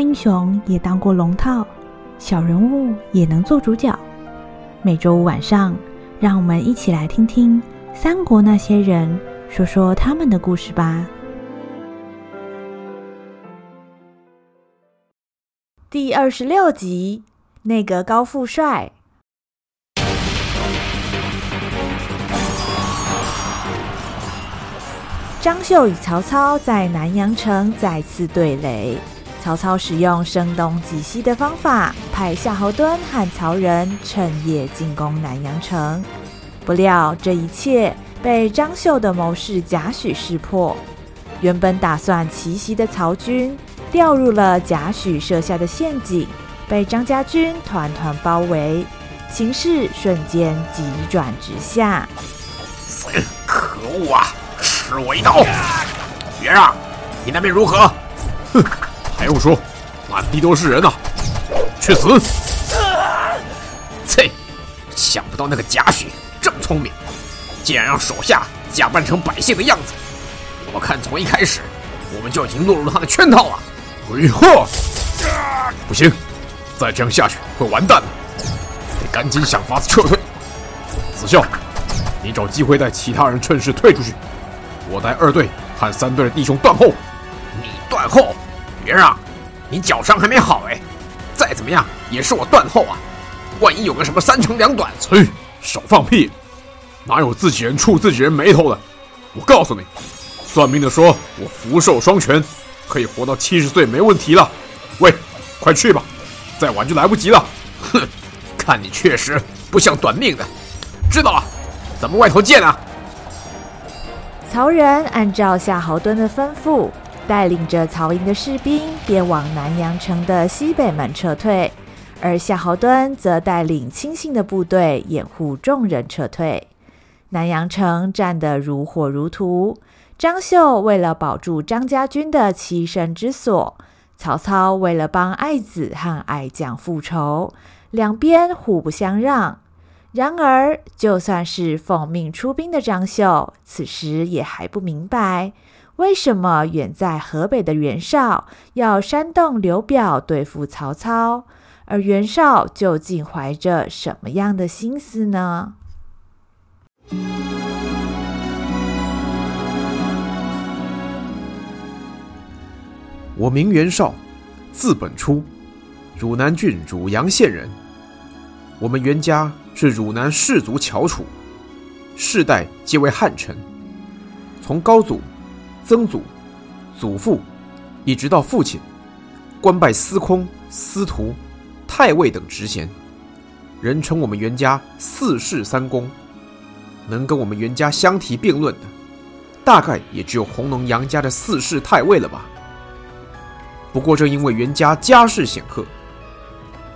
英雄也当过龙套，小人物也能做主角。每周五晚上，让我们一起来听听三国那些人说说他们的故事吧。第二十六集，内阁高富帅。张绣与曹操在南阳城再次对垒。曹操使用声东击西的方法，派夏侯惇和曹仁趁夜进攻南阳城。不料这一切被张绣的谋士贾诩识破。原本打算奇袭的曹军，掉入了贾诩设下的陷阱，被张家军团团包围，情势瞬间急转直下。可恶啊！吃我一刀！袁让，你那边如何？哼，用说，满地都是人呐！去死！切，想不到那个贾诩这么聪明，竟然让手下假扮成百姓的样子。我看从一开始，我们就已经落入他的圈套了。鬼贺！不行，再这样下去会完蛋的，得赶紧想法子撤退。子孝，你找机会带其他人趁势退出去。我带二队和三队的弟兄断后。你断后？袁让，你脚伤还没好哎，再怎么样也是我断后啊！万一有个什么三长两短，嘿，少放屁！哪有自己人触自己人眉头的？我告诉你，算命的说我福寿双全，可以活到七十岁没问题了。喂，快去吧，再晚就来不及了。哼，看你确实不像短命的。知道了，咱们外头见啊！曹仁按照夏侯惇的吩咐，带领着曹营的士兵便往南阳城的西北门撤退，而夏侯惇则带领亲信的部队掩护众人撤退。南阳城战得如火如荼，张绣为了保住张家军的栖身之所，曹操为了帮爱子和爱将复仇，两边互不相让。然而，就算是奉命出兵的张绣，此时也还不明白，为什么远在河北的袁绍要煽动刘表对付曹操，而袁绍究竟怀着什么样的心思呢？我名袁绍，字本初，汝南郡汝阳县人。我们袁家是汝南氏族翘楚，世代皆为汉臣。从高祖、曾祖、祖父，一直到父亲，官拜司空、司徒、太尉等职衔，人称我们袁家四世三公。能跟我们袁家相提并论的，大概也只有弘农杨家的四世太尉了吧。不过正因为袁家家世显赫，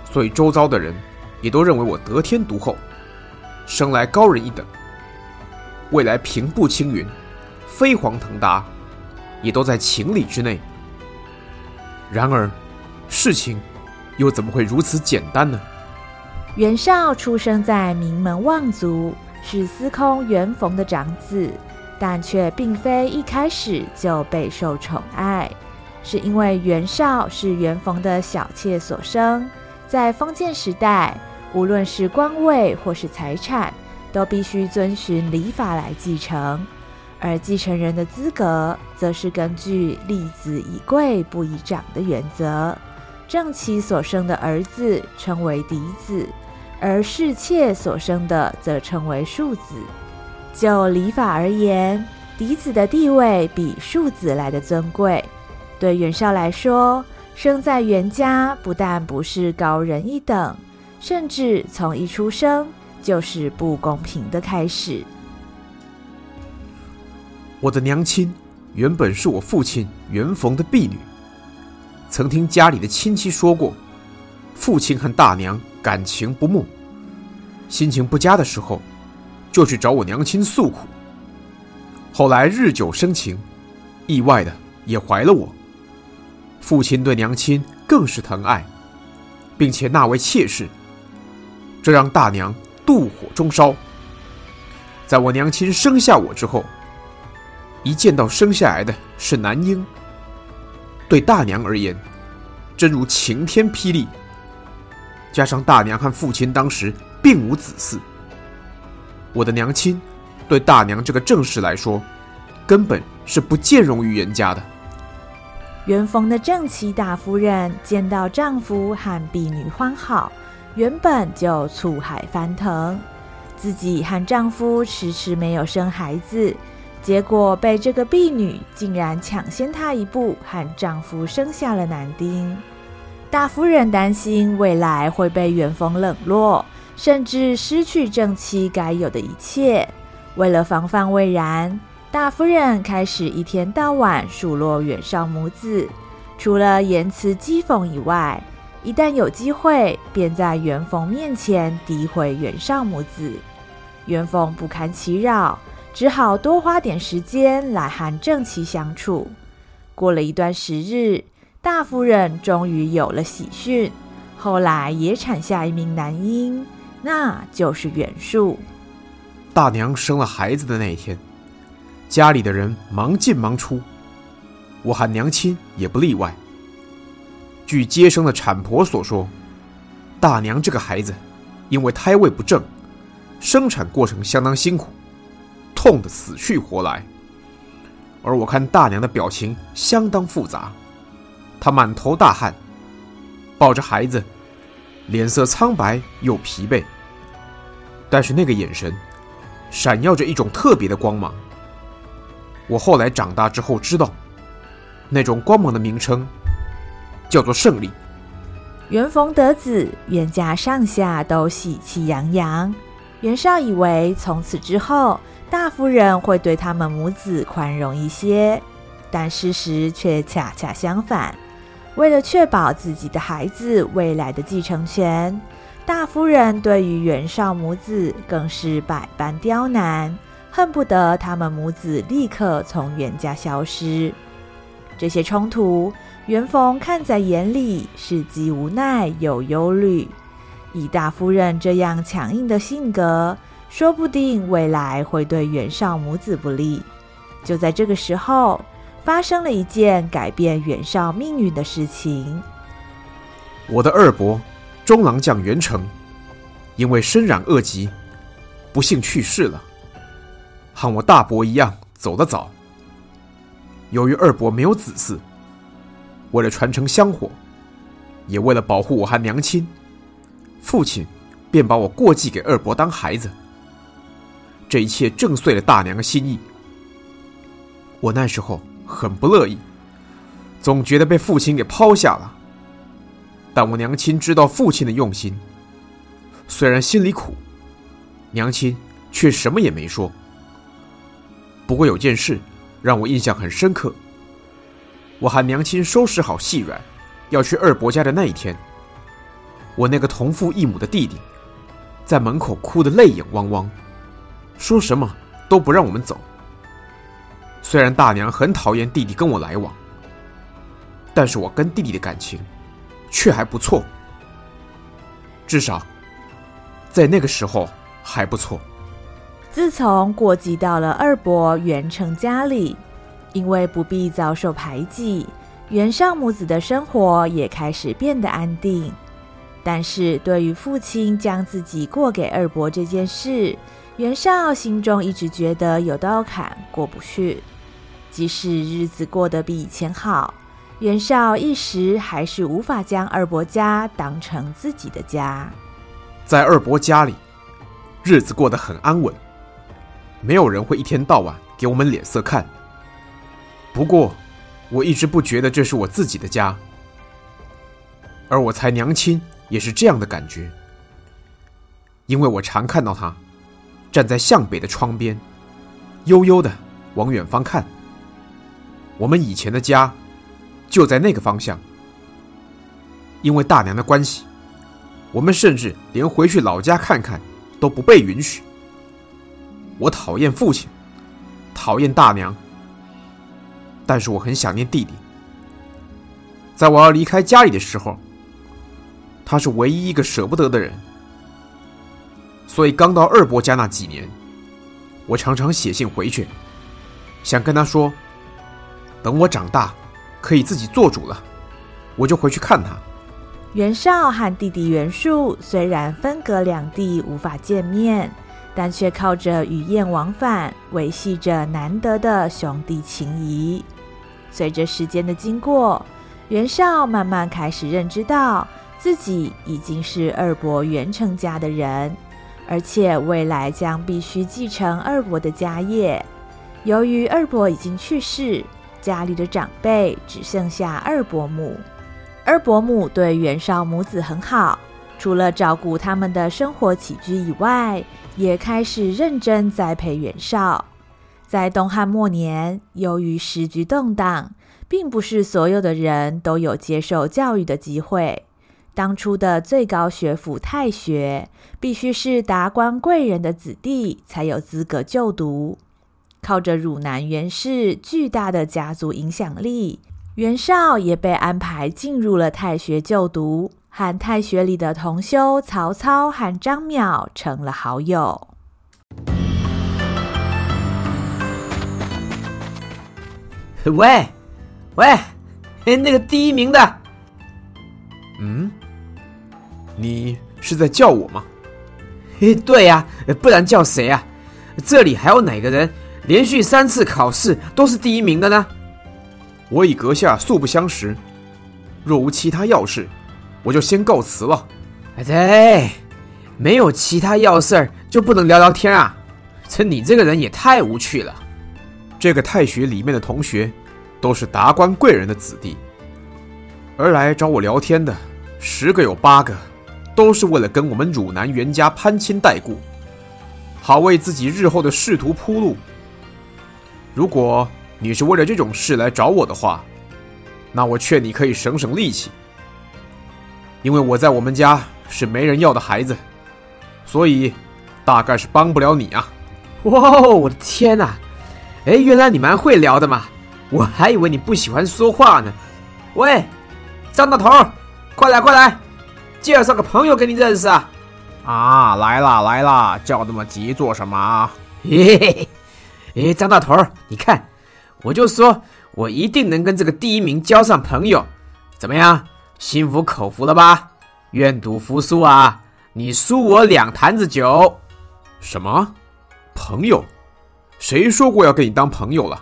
所以周遭的人。也都认为我得天独厚，生来高人一等，未来平步青云，飞黄腾达，也都在情理之内。然而，事情又怎么会如此简单呢？袁绍出生在名门望族，是司空袁逢的长子，但却并非一开始就备受宠爱，是因为袁绍是袁逢的小妾所生，在封建时代。无论是官位或是财产，都必须遵循礼法来继承，而继承人的资格，则是根据立子以贵不以长的原则。正妻所生的儿子称为嫡子，而侍妾所生的则称为庶子。就礼法而言，嫡子的地位比庶子来的尊贵。对袁绍来说，生在袁家不但不是高人一等。甚至从一出生就是不公平的开始。我的娘亲原本是我父亲袁逢的婢女，曾听家里的亲戚说过，父亲和大娘感情不睦，心情不佳的时候，就去找我娘亲诉苦。后来日久生情，意外的也怀了我。父亲对娘亲更是疼爱，并且纳为妾室。这让大娘妒火中烧。在我娘亲生下我之后，一见到生下来的是男婴，对大娘而言，真如晴天霹雳。加上大娘和父亲当时并无子嗣，我的娘亲对大娘这个正室来说，根本是不见容于袁家的。元丰的正妻大夫人见到丈夫和婢女欢好，原本就醋海翻腾，自己和丈夫迟迟没有生孩子，结果被这个婢女竟然抢先她一步，和丈夫生下了男丁。大夫人担心未来会被元丰冷落，甚至失去正妻该有的一切。为了防范未然，大夫人开始一天到晚数落袁绍母子，除了言辞讥讽以外，一旦有机会，便在元丰面前诋毁袁绍母子。元丰不堪其扰，只好多花点时间来和正妻相处。过了一段时日。大夫人终于有了喜讯，后来也产下一名男婴，那就是袁术。大娘生了孩子的那一天，家里的人忙进忙出，我喊娘亲也不例外。据接生的产婆所说，大娘这个孩子因为胎位不正，生产过程相当辛苦，痛得死去活来。而我看大娘的表情相当复杂。她满头大汗，抱着孩子，脸色苍白又疲惫，但是那个眼神，闪耀着一种特别的光芒。我后来长大之后知道，那种光芒的名称叫做胜利。元逢得子，袁家上下都喜气洋洋。袁绍以为从此之后，大夫人会对他们母子宽容一些，但事实却恰恰相反。为了确保自己的孩子未来的继承权，大夫人对于袁绍母子更是百般刁难，恨不得他们母子立刻从袁家消失。这些冲突，袁逢看在眼里，是既无奈又忧虑。以大夫人这样强硬的性格，说不定未来会对袁绍母子不利。就在这个时候。发生了一件改变袁绍命运的事情。我的二伯中郎将袁成，因为身染恶疾，不幸去世了。和我大伯一样走得早。由于二伯没有子嗣，为了传承香火，也为了保护我和娘亲，父亲便把我过继给二伯当孩子。这一切震碎了大娘的心意。我那时候。很不乐意，总觉得被父亲给抛下了。但我娘亲知道父亲的用心，虽然心里苦，娘亲却什么也没说。不过有件事让我印象很深刻。我喊娘亲收拾好细软，要去二伯家的那一天，我那个同父异母的弟弟，在门口哭得泪眼汪汪，说什么都不让我们走。虽然大娘很讨厌弟弟跟我来往，但是我跟弟弟的感情却还不错，至少在那个时候还不错。自从过继到了二伯袁成家里，因为不必遭受排挤，袁尚母子的生活也开始变得安定。但是对于父亲将自己过给二伯这件事，袁绍心中一直觉得有道坎过不去。即使日子过得比以前好，袁绍一时还是无法将二伯家当成自己的家。在二伯家里，日子过得很安稳，没有人会一天到晚给我们脸色看。不过，我一直不觉得这是我自己的家，而我猜娘亲也是这样的感觉，因为我常看到她站在向北的窗边，悠悠的往远方看。我们以前的家就在那个方向，因为大娘的关系，我们甚至连回去老家看看都不被允许。我讨厌父亲，讨厌大娘，但是我很想念弟弟。在我要离开家里的时候，他是唯一一个舍不得的人。所以刚到二伯家那几年，我常常写信回去，想跟他说。等我长大，可以自己做主了，我就回去看他。袁绍和弟弟袁术虽然分隔两地，无法见面，但却靠着语言往返，维系着难得的兄弟情谊。随着时间的经过，袁绍慢慢开始认知到自己已经是二伯袁成家的人，而且未来将必须继承二伯的家业。由于二伯已经去世，家里的长辈只剩下二伯母。二伯母对袁绍母子很好，除了照顾他们的生活起居以外，也开始认真栽培袁绍。在东汉末年，由于时局动荡，并不是所有的人都有接受教育的机会。当初的最高学府太学，必须是达官贵人的子弟才有资格就读。靠着汝南袁氏巨大的家族影响力。袁绍也被安排进入了太学就读，和太学里的同修曹操和张邈成了好友。喂，喂，那个第一名的，嗯，你是在叫我吗？嘿，对呀，不然叫谁啊？这里还有哪个人连续三次考试都是第一名的呢？我与阁下素不相识，若无其他要事，我就先告辞了。哎，对，没有其他要事儿就不能聊聊天啊？这你这个人也太无趣了。这个太学里面的同学，都是达官贵人的子弟，而来找我聊天的，十个有八个，都是为了跟我们汝南袁家攀亲带故，好为自己日后的仕途铺路。如果你是为了这种事来找我的话，那我劝你可以省省力气，因为我在我们家是没人要的孩子，所以大概是帮不了你啊。哇，我的天哪！哎，原来你蛮会聊的嘛，我还以为你不喜欢说话呢。喂，张大头，快来快来，介绍个朋友给你认识啊！啊，来啦来啦，叫那么急做什么？嘿嘿嘿，哎，张大头，你看。我就说，我一定能跟这个第一名交上朋友，怎么样？心服口服了吧？愿赌服输啊！你输我两坛子酒。什么？朋友？谁说过要跟你当朋友了？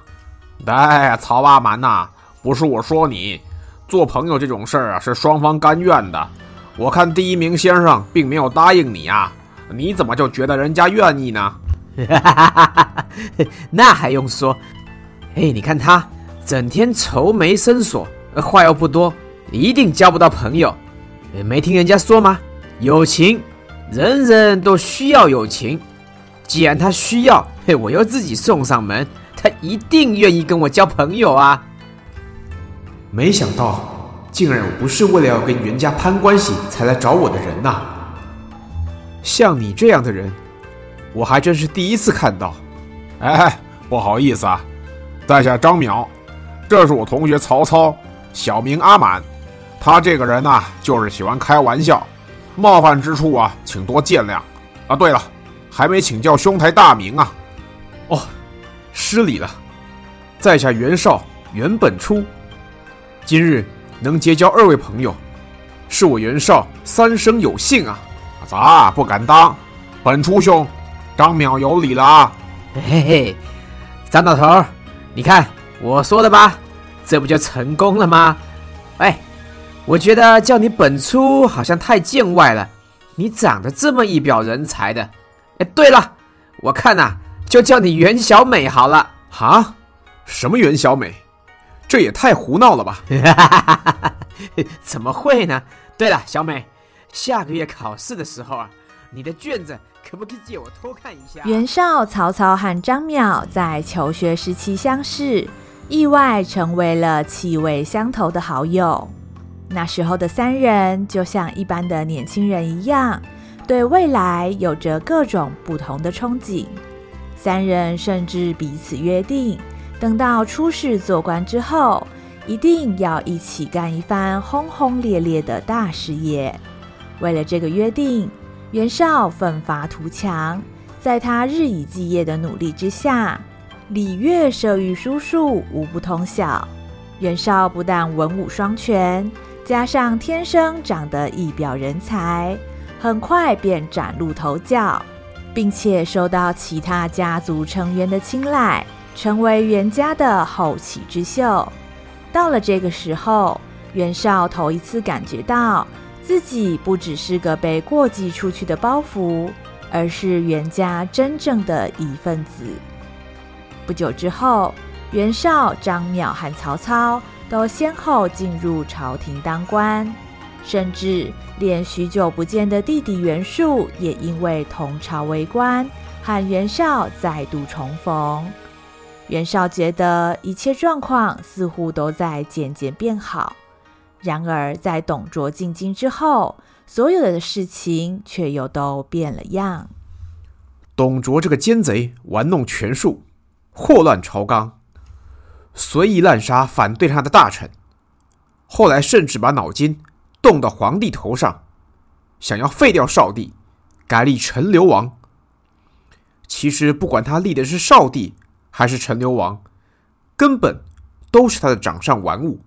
哎，曹阿瞒呐，不是我说你，做朋友这种事儿啊，是双方甘愿的。我看第一名先生并没有答应你啊，你怎么就觉得人家愿意呢？那还用说？哎，你看他整天愁眉深锁，话又不多，一定交不到朋友。没听人家说吗？友情，人人都需要友情。既然他需要，嘿，我又自己送上门，他一定愿意跟我交朋友啊。没想到，竟然不是为了要跟袁家攀关系才来找我的人呐！像你这样的人，我还真是第一次看到。哎，不好意思啊。在下张淼，这是我同学曹操，小名阿满。他这个人呐、就是喜欢开玩笑，冒犯之处啊，请多见谅。啊，对了，还没请教兄台大名啊。哦，失礼了，在下袁绍，袁本初。今日能结交二位朋友，是我袁绍三生有幸啊。咋不敢当？本初兄，张淼有礼了啊。嘿嘿，张老头。你看我说的吧，这不就成功了吗？哎，我觉得叫你本初好像太见外了，你长得这么一表人才的。哎，对了，我看呐、啊，就叫你袁小美好了。哈？什么袁小美？这也太胡闹了吧！怎么会呢？对了，小美，下个月考试的时候啊，你的卷子。可不可以借我偷看一下？袁绍、曹操和张邈在求学时期相识，意外成为了气味相投的好友。那时候的三人就像一般的年轻人一样，对未来有着各种不同的憧憬。三人甚至彼此约定，等到出仕做官之后，一定要一起干一番轰轰烈烈的大事业。为了这个约定。袁绍奋发图强，在他日以继夜的努力之下，礼乐射御书数无不通晓。袁绍不但文武双全，加上天生长得一表人才，很快便崭露头角，并且受到其他家族成员的青睐，成为袁家的后起之秀。到了这个时候，袁绍头一次感觉到自己不只是个被过继出去的包袱，而是袁家真正的一份子。不久之后，袁绍、张邈和曹操都先后进入朝廷当官，甚至连许久不见的弟弟袁术也因为同朝为官，和袁绍再度重逢。袁绍觉得一切状况似乎都在渐渐变好，然而在董卓进京之后，所有的事情却又都变了样。董卓这个奸贼玩弄权术，祸乱朝纲。随意滥杀反对他的大臣，后来甚至把脑筋动到皇帝头上，想要废掉少帝，改立陈留王。其实不管他立的是少帝还是陈留王，根本都是他的掌上玩物。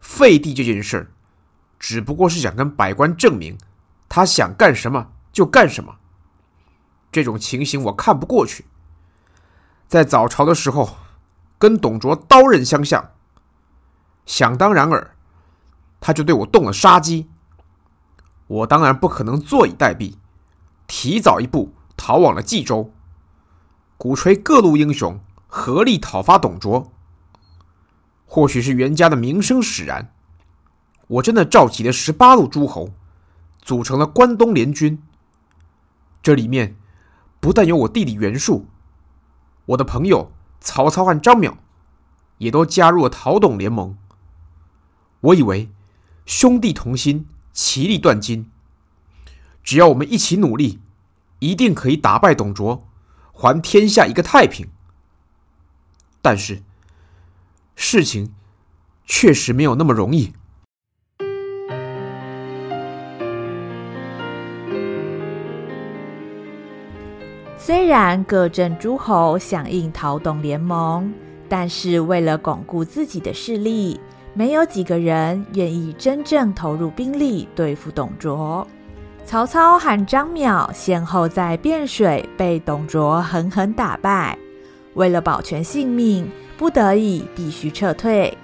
废帝这件事，只不过是想跟百官证明，他想干什么就干什么。这种情形我看不过去。在早朝的时候。跟董卓刀刃相向，想当然尔，他就对我动了杀机。我当然不可能坐以待毙，提早一步逃往了冀州，鼓吹各路英雄合力讨伐董卓。或许是袁家的名声使然，我真的召集了十八路诸侯，组成了关东联军。这里面不但有我弟弟袁术，我的朋友。曹操和张邈也都加入了讨董联盟。我以为兄弟同心，其利断金。只要我们一起努力，一定可以打败董卓，还天下一个太平。但是事情确实没有那么容易。虽然各镇诸侯响应讨董联盟，但是为了巩固自己的势力，没有几个人愿意真正投入兵力对付董卓。曹操和张邈先后在汴水被董卓狠狠打败，为了保全性命，不得已必须撤退。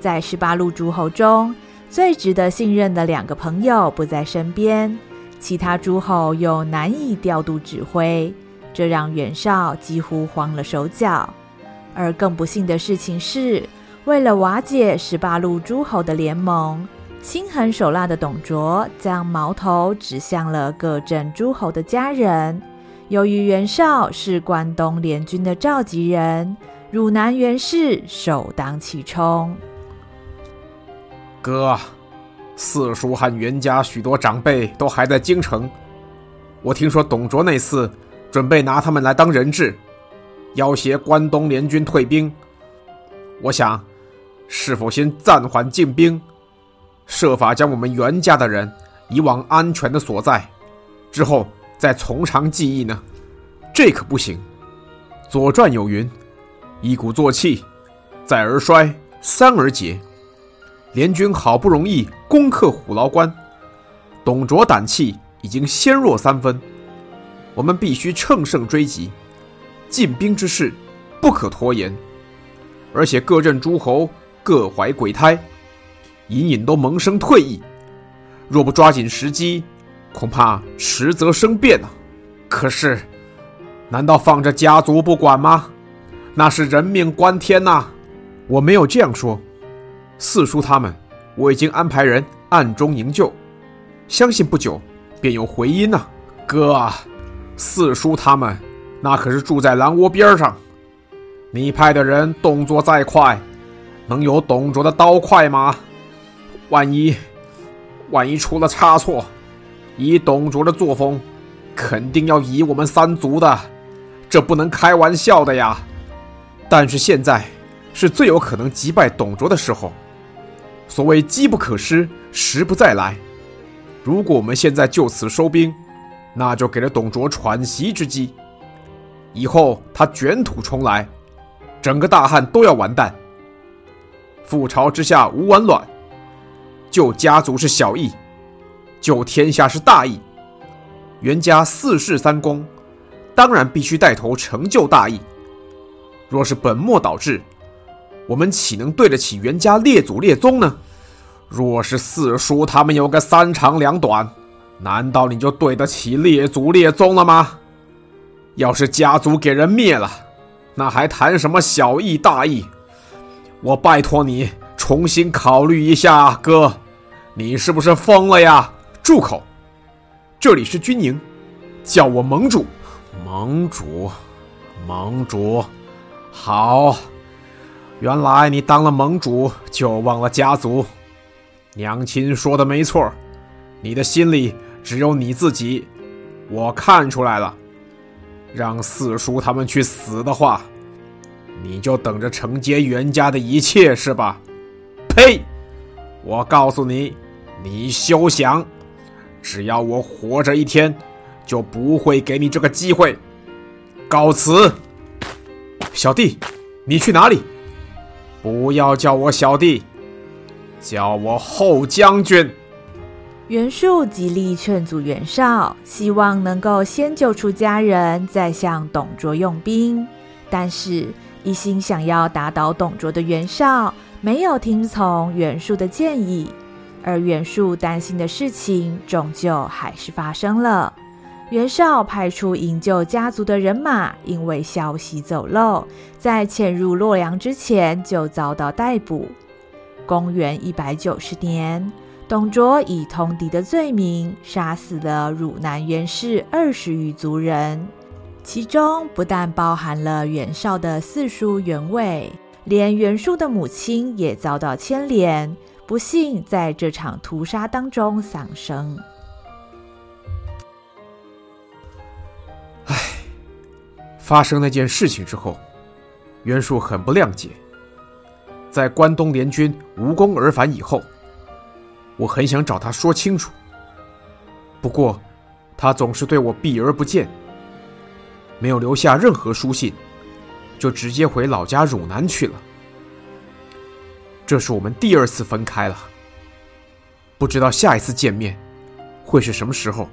在十八路诸侯中，最值得信任的两个朋友不在身边，其他诸侯又难以调度指挥。这让袁绍几乎慌了手脚，而更不幸的事情是，为了瓦解十八路诸侯的联盟，心狠手辣的董卓将矛头指向了各镇诸侯的家人。由于袁绍是关东联军的召集人，汝南袁氏首当其冲。哥，四叔和袁家许多长辈都还在京城，我听说董卓那次。准备拿他们来当人质，要挟关东联军退兵。我想，是否先暂缓进兵，设法将我们袁家的人移往安全的所在，之后再从长计议呢？这可不行。《左传》有云：“一鼓作气，再而衰，三而竭。”联军好不容易攻克虎牢关，董卓胆气已经先弱三分。我们必须乘胜追击，进兵之事不可拖延。而且各镇诸侯各怀鬼胎，隐隐都萌生退意。若不抓紧时机，恐怕迟则生变啊！可是，难道放着家族不管吗？那是人命关天呐！我没有这样说。四叔他们，我已经安排人暗中营救，相信不久便有回音呐，哥啊！四叔他们，那可是住在狼窝边上。你派的人动作再快，能有董卓的刀快吗？万一，万一出了差错，以董卓的作风，肯定要夷我们三族的，这不能开玩笑的呀。但是现在是最有可能击败董卓的时候。所谓机不可失，时不再来。如果我们现在就此收兵，那就给了董卓喘息之机，以后他卷土重来，整个大汉都要完蛋。覆巢之下无完卵，救家族是小义，救天下是大义。袁家四世三公，当然必须带头成就大义。若是本末倒置，我们岂能对得起袁家列祖列宗呢？若是四叔他们有个三长两短，难道你就对得起列祖列宗了吗？要是家族给人灭了，那还谈什么小义大义？我拜托你重新考虑一下，哥，你是不是疯了呀？住口！这里是军营，叫我盟主。盟主，盟主，好。原来你当了盟主就忘了家族。娘亲说的没错，你的心里只有你自己。我看出来了。让四叔他们去死的话，你就等着承接袁家的一切是吧？呸！我告诉你，你休想！只要我活着一天，就不会给你这个机会。告辞，小弟，你去哪里？不要叫我小弟，叫我后将军。袁术极力劝阻袁绍，希望能够先救出家人，再向董卓用兵。但是，一心想要打倒董卓的袁绍，没有听从袁术的建议。而袁术担心的事情，终究还是发生了。袁绍派出营救家族的人马，因为消息走漏，在潜入洛阳之前就遭到逮捕。公元一百九十年。董卓以通敌的罪名杀死了汝南袁氏二十余族人，其中不但包含了袁绍的四叔袁伟，连袁术的母亲也遭到牵连，不幸在这场屠杀当中丧生。唉，发生那件事情之后，袁术很不谅解，在关东联军无功而返以后。我很想找他说清楚，不过他总是对我避而不见，没有留下任何书信，就直接回老家汝南去了。这是我们第二次分开了，不知道下一次见面会是什么时候。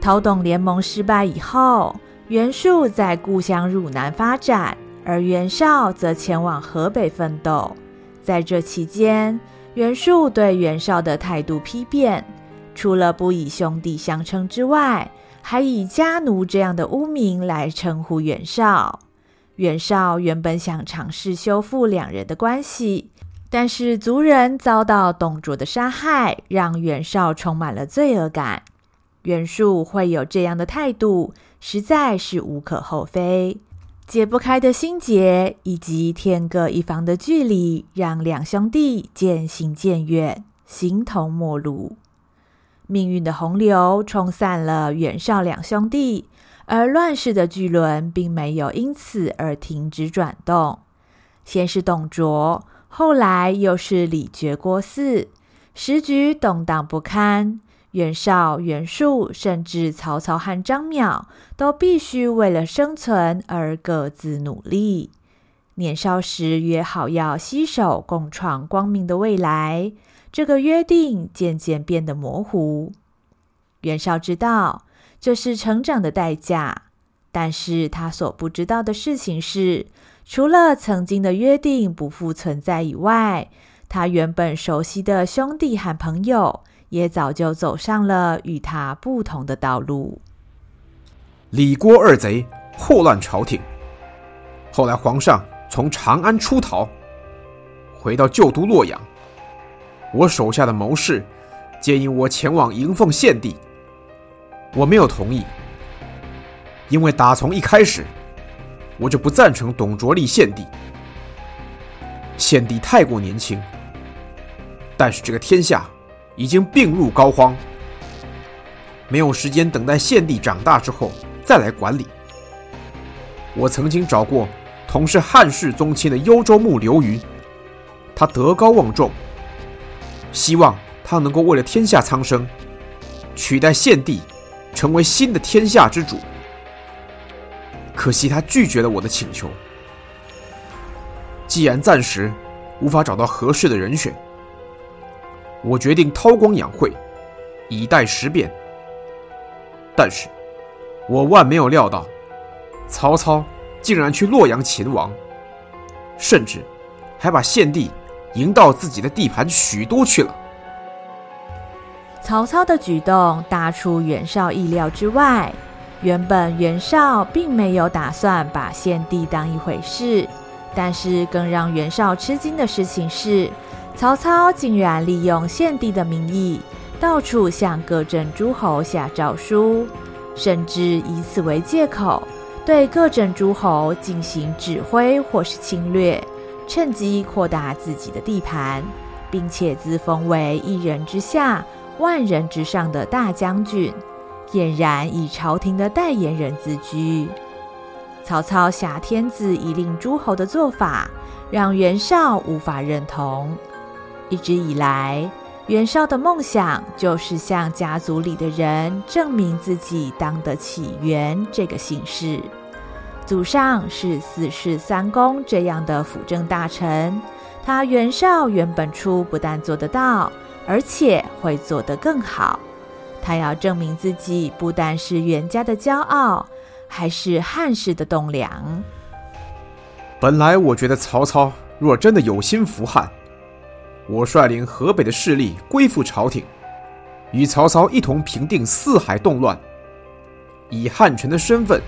讨董联盟失败以后，袁术在故乡汝南发展，而袁绍则前往河北奋斗。在这期间，袁术对袁绍的态度丕变，除了不以兄弟相称之外，还以家奴这样的污名来称呼袁绍。袁绍原本想尝试修复两人的关系，但是族人遭到董卓的杀害，让袁绍充满了罪恶感。袁术会有这样的态度，实在是无可厚非。解不开的心结，以及天各一方的距离，让两兄弟渐行渐远，形同陌路。命运的洪流冲散了袁绍两兄弟，而乱世的巨轮并没有因此而停止转动。先是董卓，后来又是李傕郭汜，时局动荡不堪。袁绍、袁术，甚至曹操和张邈，都必须为了生存而各自努力。年少时约好要携手共创光明的未来，这个约定渐渐变得模糊。袁绍知道这是成长的代价，但是他所不知道的事情是，除了曾经的约定不复存在以外，他原本熟悉的兄弟和朋友，也早就走上了与他不同的道路。李郭二贼祸乱朝廷，后来皇上从长安出逃，回到旧都洛阳。我手下的谋士建议我前往迎奉献帝，我没有同意，因为打从一开始我就不赞成董卓立献帝。献帝太过年轻，但是这个天下。已经病入膏肓，没有时间等待献帝长大之后再来管理。我曾经找过同是汉室宗亲的幽州牧刘虞，他德高望重，希望他能够为了天下苍生，取代献帝，成为新的天下之主。可惜他拒绝了我的请求。既然暂时无法找到合适的人选，我决定韬光养晦，以待时变。但是，我万没有料到，曹操竟然去洛阳勤王，甚至还把献帝迎到自己的地盘许都去了。曹操的举动大出袁绍意料之外。原本袁绍并没有打算把献帝当一回事，但是更让袁绍吃惊的事情是，曹操竟然利用献帝的名义，到处向各镇诸侯下诏书，甚至以此为借口，对各镇诸侯进行指挥或是侵略，趁机扩大自己的地盘，并且自封为一人之下，万人之上的大将军。俨然以朝廷的代言人自居。曹操挟天子以令诸侯的做法，让袁绍无法认同。一直以来，袁绍的梦想就是向家族里的人证明自己当得起袁这个姓氏。祖上是四世三公这样的辅政大臣，他袁绍原本初不但做得到，而且会做得更好。他要证明自己不但是袁家的骄傲，还是汉室的栋梁。本来我觉得曹操若真的有心扶汉，我率领河北的势力归附朝廷，与曹操一同平定四海动乱，以汉臣的身份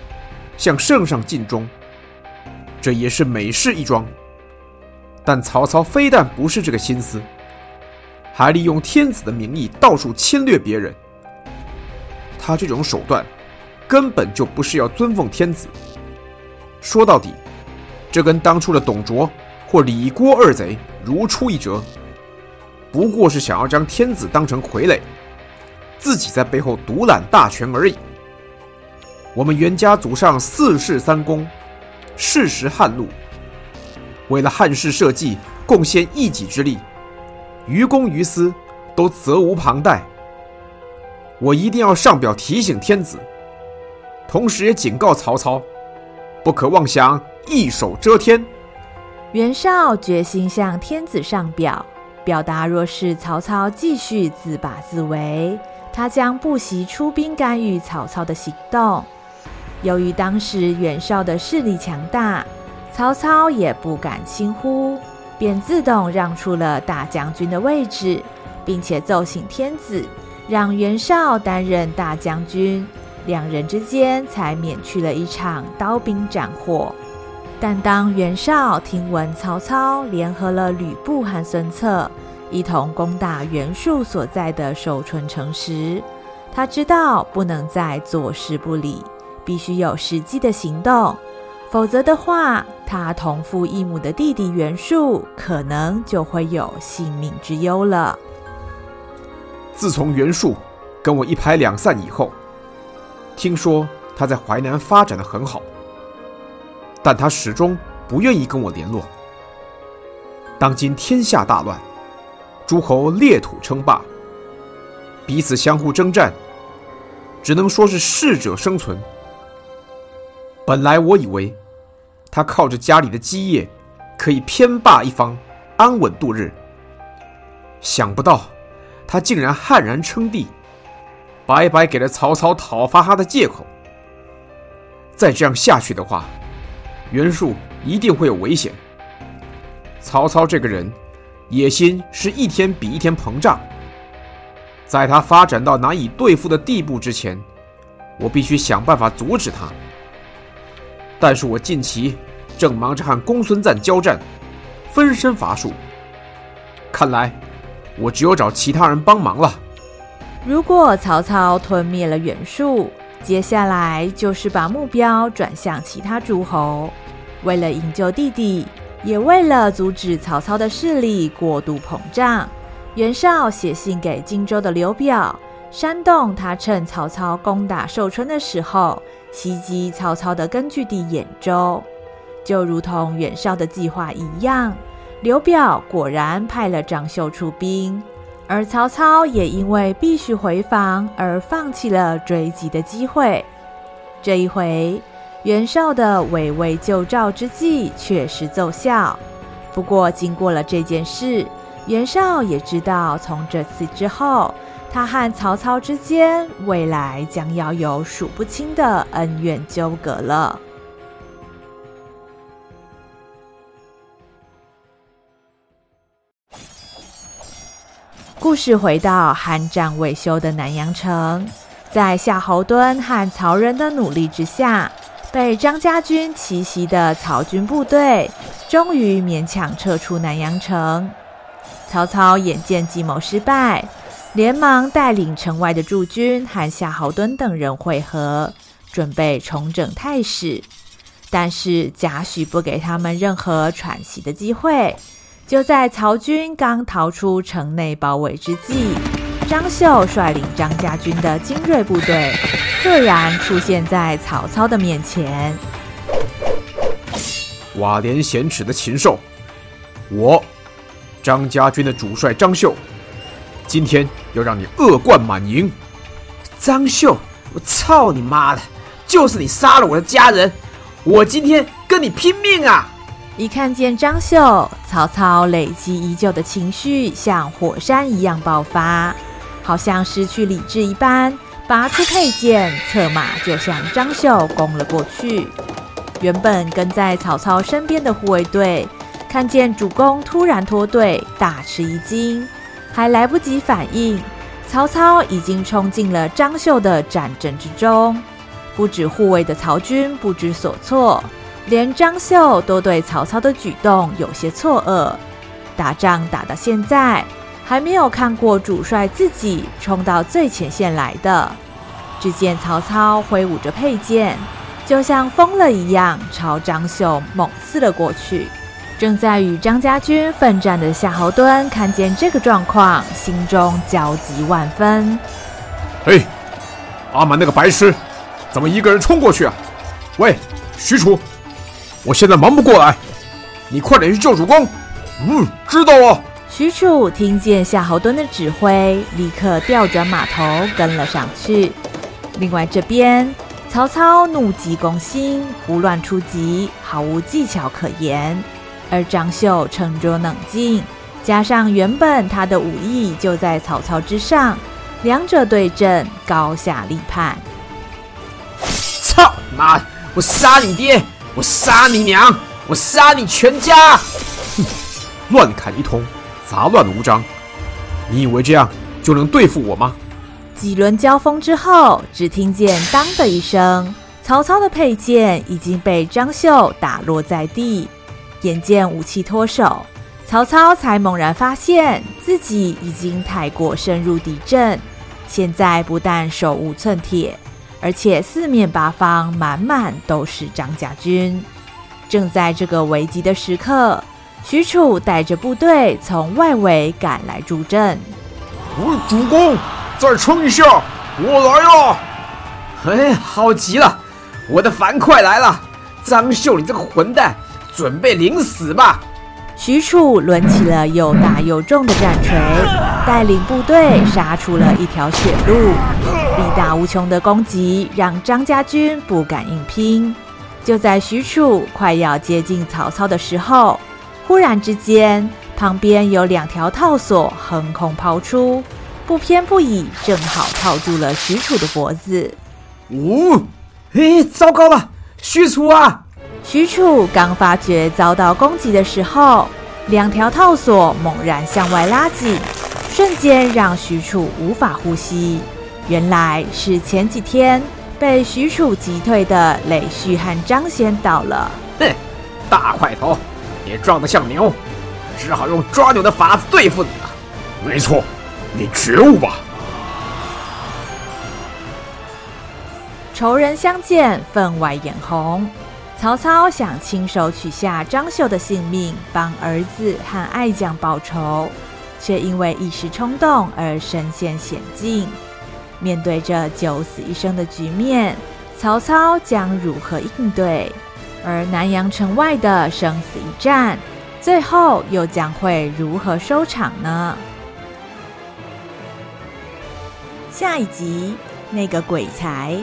向圣上尽忠，这也是美事一桩。但曹操非但不是这个心思，还利用天子的名义到处侵略别人。他这种手段，根本就不是要尊奉天子。说到底，这跟当初的董卓或李郭二贼如出一辙，不过是想要将天子当成傀儡，自己在背后独揽大权而已。我们袁家祖上四世三公，世时汉禄，为了汉室社稷贡献一己之力，于公于私都责无旁贷。我一定要上表提醒天子，同时也警告曹操，不可妄想一手遮天。袁绍决心向天子上表，表达若是曹操继续自把自为，他将不惜出兵干预曹操的行动。由于当时袁绍的势力强大，曹操也不敢轻忽，便自动让出了大将军的位置，并且奏请天子。让袁绍担任大将军，两人之间才免去了一场刀兵战祸。但当袁绍听闻曹操联合了吕布和孙策，一同攻打袁术所在的寿春城时，他知道不能再坐视不理，必须有实际的行动，否则的话，他同父异母的弟弟袁术可能就会有性命之忧了。自从袁术跟我一拍两散以后，听说他在淮南发展的很好，但他始终不愿意跟我联络。当今天下大乱，诸侯裂土称霸，彼此相互征战，只能说是适者生存。本来我以为他靠着家里的基业可以偏霸一方，安稳度日，想不到。他竟然悍然称帝，白白给了曹操讨伐他的借口。再这样下去的话，袁术一定会有危险。曹操这个人，野心是一天比一天膨胀。在他发展到难以对付的地步之前，我必须想办法阻止他。但是我近期正忙着和公孙瓒交战，分身乏术，看来。我只有找其他人帮忙了。如果曹操吞灭了袁术，接下来就是把目标转向其他诸侯。为了营救弟弟，也为了阻止曹操的势力过度膨胀，袁绍写信给荆州的刘表，煽动他趁曹操攻打寿春的时候，袭击曹操的根据地兖州。就如同袁绍的计划一样。刘表果然派了张绣出兵，而曹操也因为必须回防而放弃了追击的机会。这一回，袁绍的围魏救赵之计确实奏效。不过，经过了这件事，袁绍也知道，从这次之后，他和曹操之间未来将要有数不清的恩怨纠葛了。故事回到酣战未休的南阳城，在夏侯惇和曹仁的努力之下，被张家军奇袭的曹军部队终于勉强撤出南阳城。曹操眼见计谋失败，连忙带领城外的驻军和夏侯惇等人会合，准备重整态势。但是贾诩不给他们任何喘息的机会。就在曹军刚逃出城内包围之际，张绣率领张家军的精锐部队，赫然出现在曹操的面前。瓦廉险耻的禽兽，我。张家军的主帅张绣，今天要让你恶贯满盈。张绣，我操你妈的！就是你杀了我的家人，我今天跟你拼命啊！一看见张绣，曹操累积已久的情绪像火山一样爆发，好像失去理智一般，拔出佩剑，策马就向张绣攻了过去。原本跟在曹操身边的护卫队。看见主公突然脱队，大吃一惊，还来不及反应，曹操已经冲进了张绣的战阵之中。不止护卫的曹军不知所措，连张绣都对曹操的举动有些错愕。打仗打到现在，还没有看过主帅自己冲到最前线来的。只见曹操挥舞着佩剑，就像疯了一样，朝张绣猛刺了过去。正在与张家军奋战的夏侯惇看见这个状况，心中焦急万分。嘿，阿满那个白痴，怎么一个人冲过去啊？喂，许褚，我现在忙不过来，你快点去救主公。嗯，知道了。许褚听见夏侯惇的指挥，立刻调转马头跟了上去。另外这边，曹操怒急攻心，胡乱出击，毫无技巧可言。而张绣沉着冷静，加上原本他的武艺就在曹操之上，两者对阵，高下立判。操妈！我杀你爹！我杀你娘！我杀你全家！哼！乱砍一通，杂乱无章。你以为这样就能对付我吗？几轮交锋之后，只听见“当”的一声，曹操的佩剑已经被张绣打落在地。眼见武器脱手，曹操才猛然发现自己已经太过深入敌阵，现在不但手无寸铁，而且四面八方满满都是张家军。正在这个危急的时刻，许褚带着部队从外围赶来助阵。主公，再撑一下，我来了！哎，好极了，我的樊哙来了！张绣，你这个混蛋！准备领死吧！许褚抡起了又大又重的战锤，带领部队杀出了一条血路。力大无穷的攻击让张家军不敢硬拼。就在许褚快要接近曹操的时候，忽然之间，旁边有两条套索横空抛出，不偏不倚，正好套住了许褚的脖子。呜、哦，嘿，糟糕了，许褚啊！许褚刚发觉遭到攻击的时候，两条套索猛然向外拉紧，瞬间让许褚无法呼吸。原来是前几天被许褚击退的累旭和张先到了。哼，大块头，你壮得像牛，只好用抓牛的法子对付你了。没错，你觉悟吧。仇人相见，分外眼红。曹操想亲手取下张绣的性命，帮儿子和爱将报仇，却因为一时冲动而身陷险境。面对这九死一生的局面，曹操将如何应对？而南阳城外的生死一战，最后又将会如何收场呢？下一集，那个鬼才。